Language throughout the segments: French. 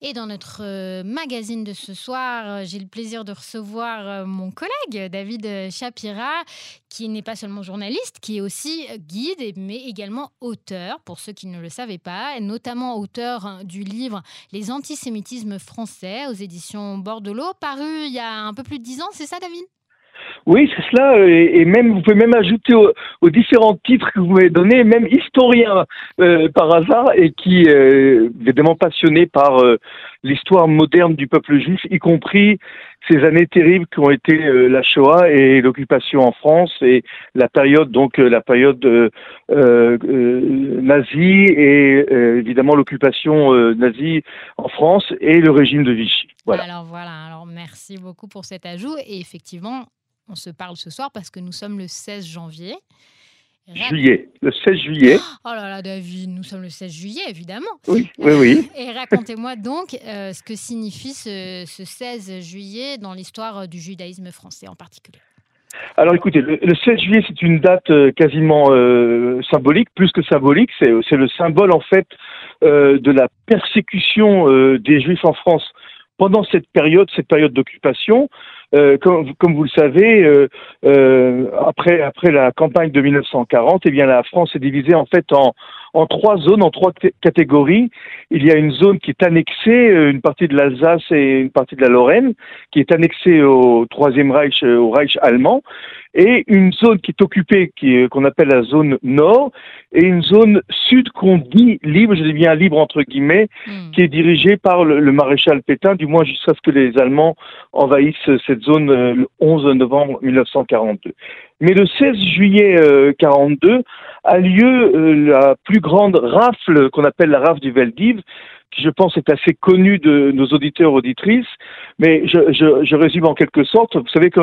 Et dans notre euh, magazine de ce soir, euh, j'ai le plaisir de recevoir euh, mon collègue David Shapira, qui n'est pas seulement journaliste, qui est aussi guide, mais également auteur, pour ceux qui ne le savaient pas, notamment auteur hein, du livre Les antisémitismes français aux éditions Bordelot, paru il y a un peu plus de dix ans, c'est ça David? Oui, c'est cela, euh, et, même vous pouvez même ajouter aux, différents titres que vous m'avez donnés, même historien euh, par hasard, et qui euh, évidemment passionné par l'histoire moderne du peuple juif, y compris ces années terribles qui ont été la Shoah et l'occupation en France et la période donc la période nazie et évidemment l'occupation nazie en France et le régime de Vichy. Voilà. Alors voilà, alors merci beaucoup pour cet ajout et effectivement on se parle ce soir parce que nous sommes le 16 janvier. Juillet, le 16 juillet. Oh là là, David, nous sommes le 16 juillet, évidemment. Oui, oui, oui. Et racontez-moi donc euh, ce que signifie ce, 16 juillet dans l'histoire euh, du judaïsme français en particulier. Alors écoutez, le, 16 juillet, c'est une date euh, quasiment symbolique, plus que symbolique. C'est le symbole en fait de la persécution des Juifs en France pendant cette période, cette période d'occupation. Euh, comme, vous le savez, euh, euh, après, après la campagne de 1940, eh bien, la France est divisée en fait en, en trois zones, en trois catégories. Il y a une zone qui est annexée, euh, une partie de l'Alsace et une partie de la Lorraine, qui est annexée au Troisième Reich, euh, au Reich allemand, et une zone qui est occupée, qu'on appelle la zone nord, et une zone sud qu'on dit libre, je dis bien libre entre guillemets, hmm. qui est dirigée par le, maréchal Pétain, du moins jusqu'à ce que les Allemands envahissent cette zone euh, le 11 novembre 1942. Mais le 16 juillet 42 a lieu la plus grande rafle qu'on appelle la rafle du Veldiv, qui je pense est assez connue de nos auditeurs auditrices, mais je, je, je résume en quelque sorte. Vous savez que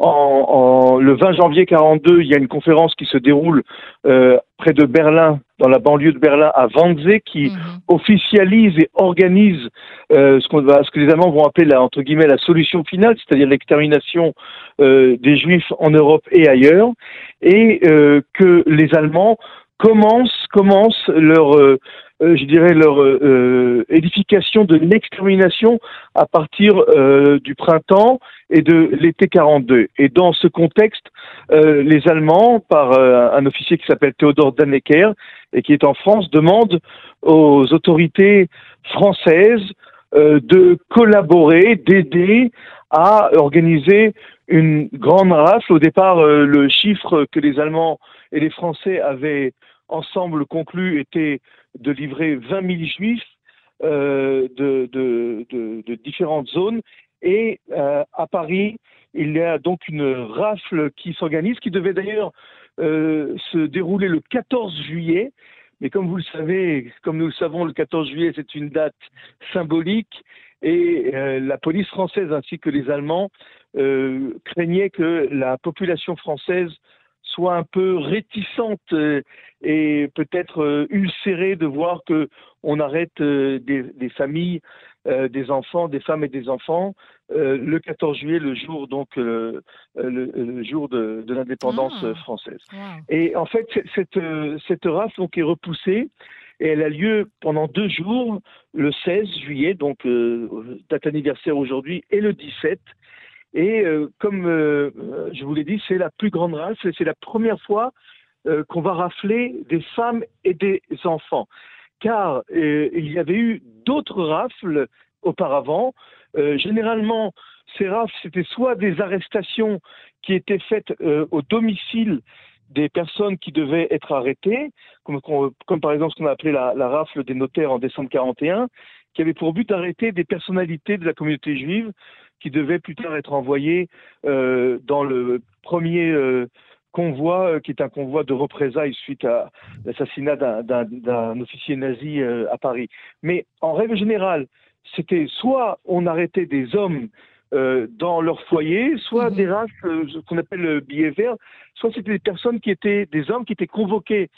en, le 20 janvier 42, il y a une conférence qui se déroule euh, près de Berlin, dans la banlieue de Berlin, à Wannsee, qui mhm. officialise et organise euh, ce, qu'on va, ce que les Allemands vont appeler la, entre guillemets la solution finale, c'est-à-dire l'extermination euh, des Juifs en Europe et ailleurs, et euh, que les Allemands commencent, commencent leur, euh, euh, je dirais, leur euh, édification de l'extermination à partir du printemps et de l'été 42. Et dans ce contexte, les Allemands, par un officier qui s'appelle Théodore Dannecker et qui est en France, demandent aux autorités françaises de collaborer, d'aider à organiser une grande rafle. Au départ, le chiffre que les Allemands et les Français avaient ensemble conclu était de livrer 20 000 juifs euh, de, différentes zones. Et euh, à Paris, il y a donc une rafle qui s'organise, qui devait d'ailleurs euh, se dérouler le 14 juillet. Mais comme vous le savez, comme nous le savons, le 14 juillet, c'est une date symbolique et la police française ainsi que les Allemands craignaient que la population française soit un peu réticente euh, et peut-être euh, ulcérée de voir que on arrête euh, des, familles, des enfants, des femmes et des enfants le 14 juillet, le jour donc le, jour de, l'indépendance ah. française. Et en fait, cette cette race donc est repoussée et elle a lieu pendant deux jours, le 16 juillet, donc date anniversaire aujourd'hui, et le 17. Et euh, comme euh, je vous l'ai dit, c'est la plus grande race et c'est la première fois euh, qu'on va rafler des femmes et des enfants. Car il y avait eu d'autres rafles auparavant. généralement, ces rafles, c'était soit des arrestations qui étaient faites au domicile des personnes qui devaient être arrêtées, comme, par exemple ce qu'on a appelé la, rafle des notaires en décembre 41, qui avait pour but d'arrêter des personnalités de la communauté juive qui devait plus tard être envoyé euh, dans le premier euh, convoi, euh, qui est un convoi de représailles suite à l'assassinat d'un officier nazi à Paris. Mais en règle générale, c'était soit on arrêtait des hommes dans leur foyer, soit mhm. des races, ce qu'on appelle le billet vert, soit c'était des personnes qui étaient des hommes qui étaient convoqués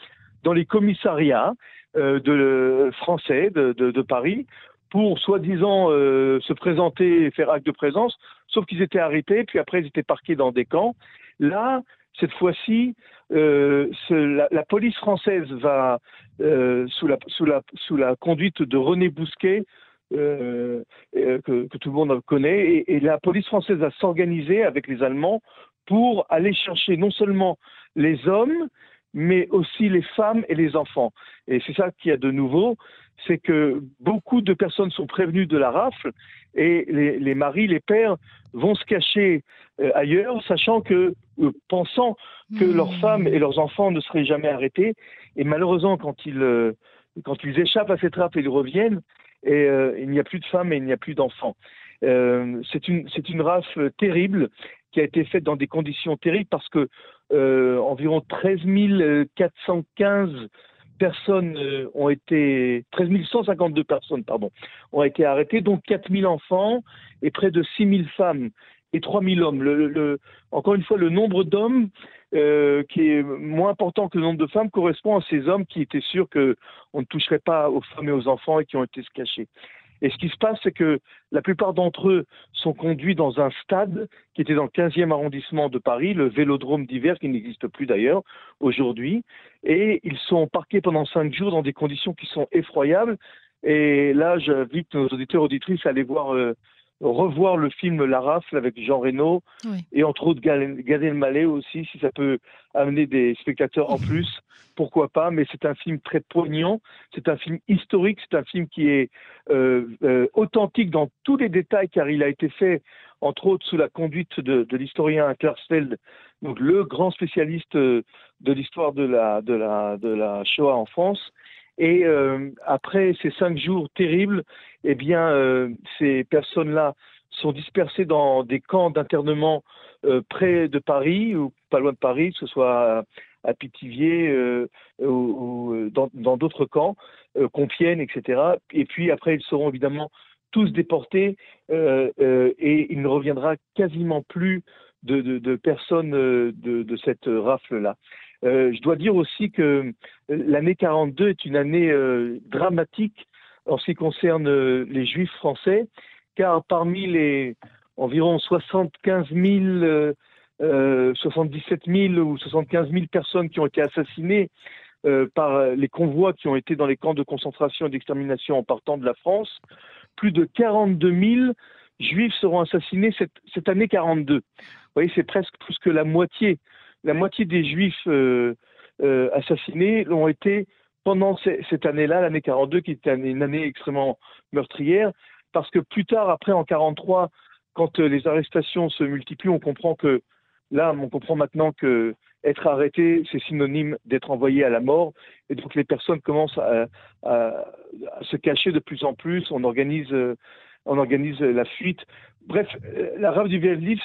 dans les commissariats de, français de, de, de Paris pour soi-disant euh, se présenter et faire acte de présence, sauf qu'ils étaient arrêtés, puis après ils étaient parqués dans des camps. Là, cette fois-ci, euh, la, police française va, euh, sous, la, sous, la, sous la conduite de René Bousquet, que, tout le monde connaît. Et, la police française va s'organiser avec les Allemands pour aller chercher non seulement les hommes, mais aussi les femmes et les enfants. Et c'est ça qu'il y a de nouveau, c'est que beaucoup de personnes sont prévenues de la rafle et les, maris, les pères vont se cacher euh, ailleurs, sachant que, euh, pensant que leurs mmh. femmes et leurs enfants ne seraient jamais arrêtés. Et malheureusement, quand ils, euh, quand ils échappent à cette rafle et ils reviennent, et, il n'y a plus de femmes et il n'y a plus d'enfants. c'est une, une rafle terrible qui a été faite dans des conditions terribles parce que environ 13 415 personnes euh, ont été, 13 152 personnes, pardon, ont été arrêtées, dont 4 000 enfants et près de 6 000 femmes et 3 000 hommes. Le, encore une fois, le nombre d'hommes euh, qui est moins important que le nombre de femmes correspond à ces hommes qui étaient sûrs qu'on ne toucherait pas aux femmes et aux enfants et qui ont été se cacher. Et ce qui se passe, c'est que la plupart d'entre eux sont conduits dans un stade qui était dans le 15e arrondissement de Paris, le Vélodrome d'hiver, qui n'existe plus d'ailleurs aujourd'hui. Et ils sont parqués pendant cinq jours dans des conditions qui sont effroyables. Et là, j'invite nos auditeurs auditrices à aller voir euh, revoir le film La Rafle avec Jean Reno et entre autres Gad Elmaleh aussi, si ça peut amener des spectateurs en plus, pourquoi pas. Mais c'est un film très poignant, c'est un film historique, c'est un film qui est euh, euh, authentique dans tous les détails car il a été fait entre autres sous la conduite de, de l'historien Klarsfeld, donc le grand spécialiste euh, de l'histoire de la, de, la, de la Shoah en France. Et euh, après ces cinq jours terribles, eh bien, euh, ces personnes-là sont dispersées dans des camps d'internement euh, près de Paris ou pas loin de Paris, que ce soit à, Pithiviers ou, dans d'autres camps, Compiègne, etc. Et puis après, ils seront évidemment tous déportés et il ne reviendra quasiment plus de, personnes de cette rafle-là. Euh, je dois dire aussi que euh, l'année 42 est une année euh, dramatique en ce qui concerne les Juifs français, car parmi les environ 75 000, 77 000 ou 75 000 personnes qui ont été assassinées par les convois qui ont été dans les camps de concentration et d'extermination en partant de la France, plus de 42 000 Juifs seront assassinés cette, cette année 42. Vous voyez, c'est presque plus que la moitié la moitié des Juifs euh, euh, assassinés l'ont été pendant cette année-là, l'année 42, qui était une année extrêmement meurtrière, parce que plus tard, après en 43, quand euh, les arrestations se multiplient, on comprend que là, on comprend maintenant que être arrêté, c'est synonyme d'être envoyé à la mort, et donc les personnes commencent à, se cacher de plus en plus. On organise, la fuite. Bref, la rave du Veldiv,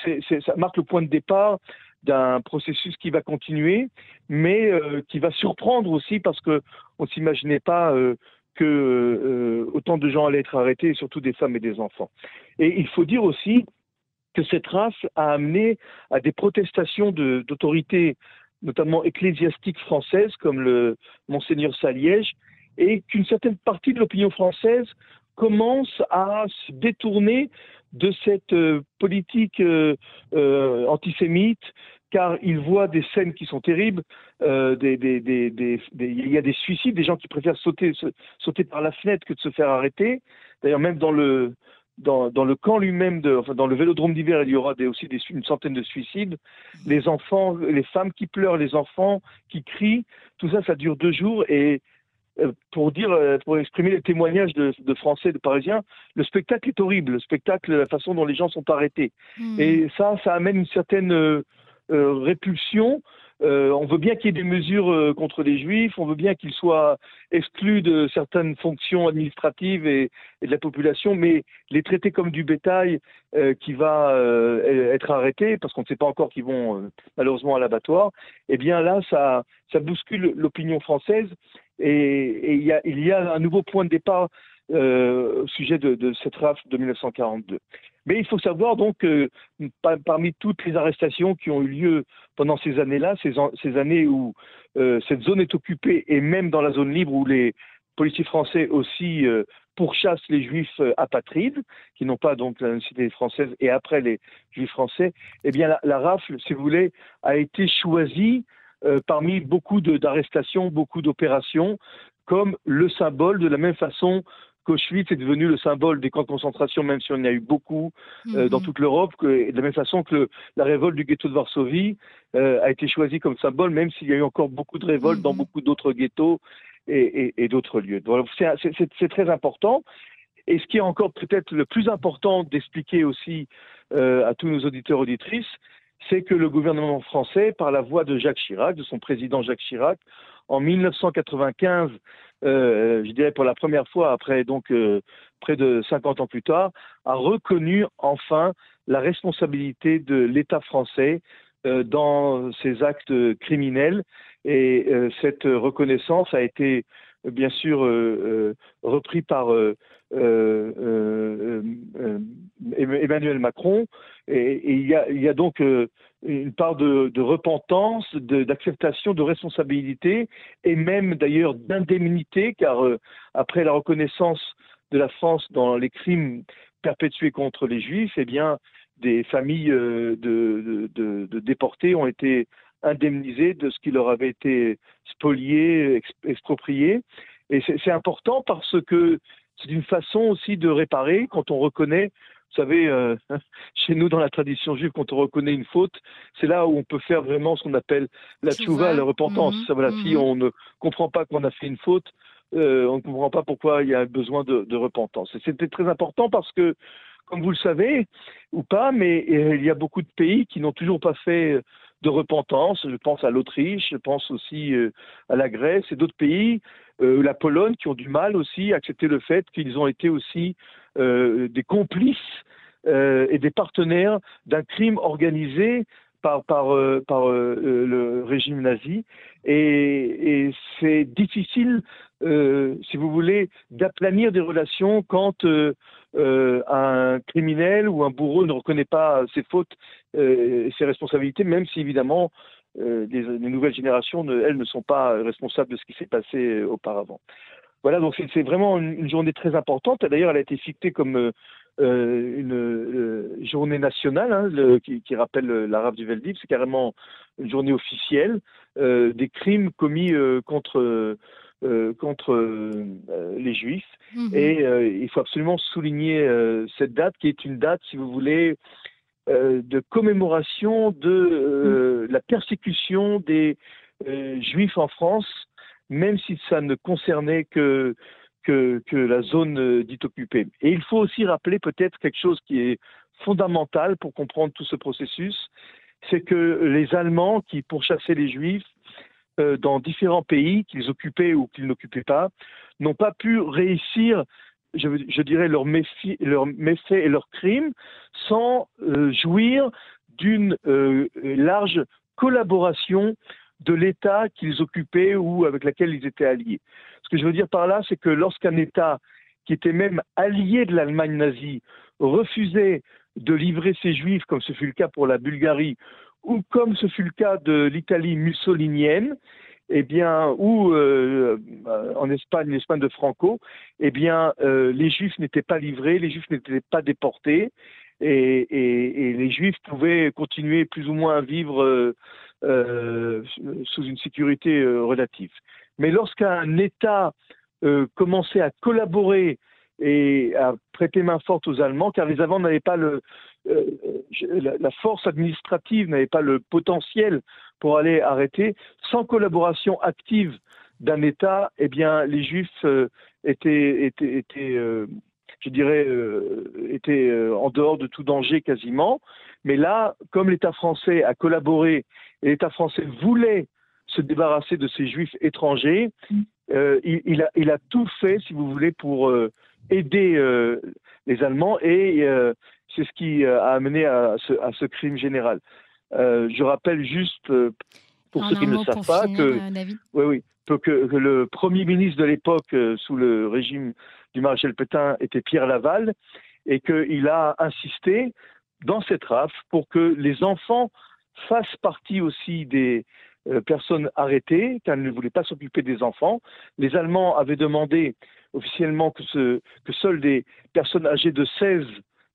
ça marque le point de départ d'un processus qui va continuer, mais euh, qui va surprendre aussi parce qu'on ne s'imaginait pas euh, que euh, autant de gens allaient être arrêtés, surtout des femmes et des enfants. Et il faut dire aussi que cette race a amené à des protestations d'autorités, notamment ecclésiastiques françaises, comme le Monseigneur Saliège, et qu'une certaine partie de l'opinion française commence à se détourner de cette politique antisémite car il voit des scènes qui sont terribles. Euh, il y a des suicides, des gens qui préfèrent sauter, sauter par la fenêtre que de se faire arrêter. D'ailleurs, même dans le, dans, le camp lui-même, enfin, dans le vélodrome d'hiver, il y aura aussi une centaine de suicides. Les enfants, les femmes qui pleurent, les enfants qui crient, tout ça, ça dure deux jours. Et euh, pour dire, euh, pour exprimer les témoignages de, Français, de Parisiens, le spectacle est horrible. Le spectacle, la façon dont les gens sont arrêtés. Hmm. Et ça, ça amène une certaine euh, répulsion. Euh, on veut bien qu'il y ait des mesures euh, contre les juifs, on veut bien qu'ils soient exclus de certaines fonctions administratives et, de la population, mais les traiter comme du bétail qui va être arrêté, parce qu'on ne sait pas encore qu'ils vont malheureusement à l'abattoir, eh bien là, ça, ça bouscule l'opinion française et, il, y a, un nouveau point de départ au sujet de, cette rafle de 1942. Mais il faut savoir donc que parmi toutes les arrestations qui ont eu lieu pendant ces années-là, ces, années où euh, cette zone est occupée et même dans la zone libre où les policiers français aussi euh, pourchassent les juifs euh, apatrides, qui n'ont pas donc la nationalité française, et après les juifs français, eh bien la, rafle, si vous voulez, a été choisie parmi beaucoup d'arrestations, beaucoup d'opérations, comme le symbole de la même façon qu'Auschwitz est devenu le symbole des camps de concentration, même si on y a eu beaucoup euh, dans mhm. toute l'Europe, de la même façon que la révolte du ghetto de Varsovie euh, a été choisie comme symbole, même s'il y a eu encore beaucoup de révoltes dans mhm. beaucoup d'autres ghettos et, d'autres lieux. C'est très important. Et ce qui est encore peut-être le plus important d'expliquer aussi euh, à tous nos auditeurs auditrices, c'est que le gouvernement français, par la voix de Jacques Chirac, de son président Jacques Chirac, en 1995, euh, je dirais pour la première fois après donc euh, près de 50 ans plus tard, a reconnu enfin la responsabilité de l'État français euh, dans ses actes criminels. Et cette reconnaissance a été bien sûr repris par Emmanuel Macron. Et, il, y a, donc une part de, repentance, d'acceptation, de, responsabilité et même d'ailleurs d'indemnité, car euh, après la reconnaissance de la France dans les crimes perpétués contre les Juifs, eh bien, des familles euh, de, déportés ont été indemnisées de ce qui leur avait été spolié, exproprié. Et c'est important parce que c'est une façon aussi de réparer quand on reconnaît vous savez, euh, chez nous, dans la tradition juive, quand on reconnaît une faute, c'est là où on peut faire vraiment ce qu'on appelle la tchouva, la repentance. Mhm. voilà, Si mhm. on ne comprend pas qu'on a fait une faute, euh, on ne comprend pas pourquoi il y a besoin de, repentance. Et c'était très important parce que, comme vous le savez, ou pas, mais euh, il y a beaucoup de pays qui n'ont toujours pas fait de repentance. Je pense à l'Autriche, je pense aussi à la Grèce et d'autres pays, la Pologne, qui ont du mal aussi à accepter le fait qu'ils ont été aussi euh, des complices euh, et des partenaires d'un crime organisé par, par, euh, par le régime nazi. Et, c'est difficile, si vous voulez, d'aplanir des relations quand un criminel ou un bourreau ne reconnaît pas ses fautes et ses responsabilités, même si évidemment les, nouvelles générations, elles, ne sont pas responsables de ce qui s'est passé auparavant. Voilà, donc c'est vraiment une, journée très importante. D'ailleurs, elle a été fixée comme euh, euh, une euh, journée nationale hein, qui, rappelle l'arabe du Veldiv. C'est carrément une journée officielle des crimes commis contre contre les Juifs. Mhm. Et il faut absolument souligner cette date qui est une date, si vous voulez, de commémoration de la persécution des Juifs en France même si ça ne concernait que, que, la zone euh, dite occupée. Et il faut aussi rappeler peut-être quelque chose qui est fondamental pour comprendre tout ce processus, c'est que les Allemands qui pourchassaient les Juifs euh, dans différents pays, qu'ils occupaient ou qu'ils n'occupaient pas, n'ont pas pu réussir, je, dirais, leurs méfaits et leurs crimes sans euh, jouir d'une large collaboration de l'État qu'ils occupaient ou avec lequel ils étaient alliés. Ce que je veux dire par là, c'est que lorsqu'un État qui était même allié de l'Allemagne nazie refusait de livrer ses juifs, comme ce fut le cas pour la Bulgarie, ou comme ce fut le cas de l'Italie mussolinienne, eh bien, ou euh, en Espagne, l'Espagne de Franco, eh bien, euh, les Juifs n'étaient pas livrés, les Juifs n'étaient pas déportés, et, les Juifs pouvaient continuer plus ou moins à vivre euh, euh, sous une sécurité euh, relative. Mais lorsqu'un État euh, commençait à collaborer et à prêter main forte aux Allemands, car les Allemands n'avaient pas le, la, force administrative, n'avaient pas le potentiel pour aller arrêter. Sans collaboration active d'un État, eh bien, les Juifs étaient, étaient, je dirais, étaient en dehors de tout danger quasiment. Mais là, comme l'État français a collaboré et l'État français voulait se débarrasser de ces juifs étrangers, euh, il, a, tout fait, si vous voulez, pour euh, aider euh, les Allemands et c'est ce qui a amené à ce, crime général. je rappelle juste, pour ceux qui ne savent pas, que, oui, oui, que, le premier ministre de l'époque, sous le régime du maréchal Pétain, était Pierre Laval et qu'il a insisté dans cette RAF pour que les enfants fasse partie aussi des euh, personnes arrêtées, car elle ne voulait pas s'occuper des enfants. Les Allemands avaient demandé officiellement que, ce, que seules des personnes âgées de 16,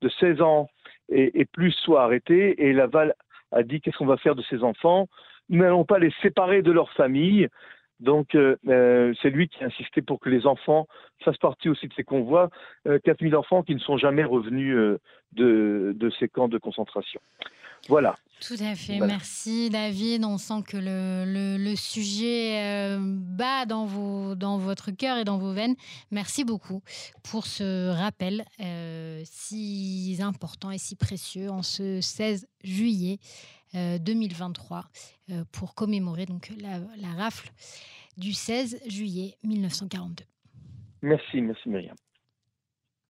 de 16 ans et, plus soient arrêtées, et Laval a dit qu'est-ce qu'on va faire de ces enfants? Nous n'allons pas les séparer de leur famille. Donc, euh, euh, c'est lui qui a insisté pour que les enfants fassent partie aussi de ces convois. 4000 enfants qui ne sont jamais revenus de, de, ces camps de concentration. Voilà. Tout à fait. Merci David. On sent que le, le, sujet bat dans, vos, dans votre cœur et dans vos veines. Merci beaucoup pour ce rappel si important et si précieux en ce 16 juillet 2023 pour commémorer donc la, la rafle du 16 juillet 1942. Merci, merci Myriam.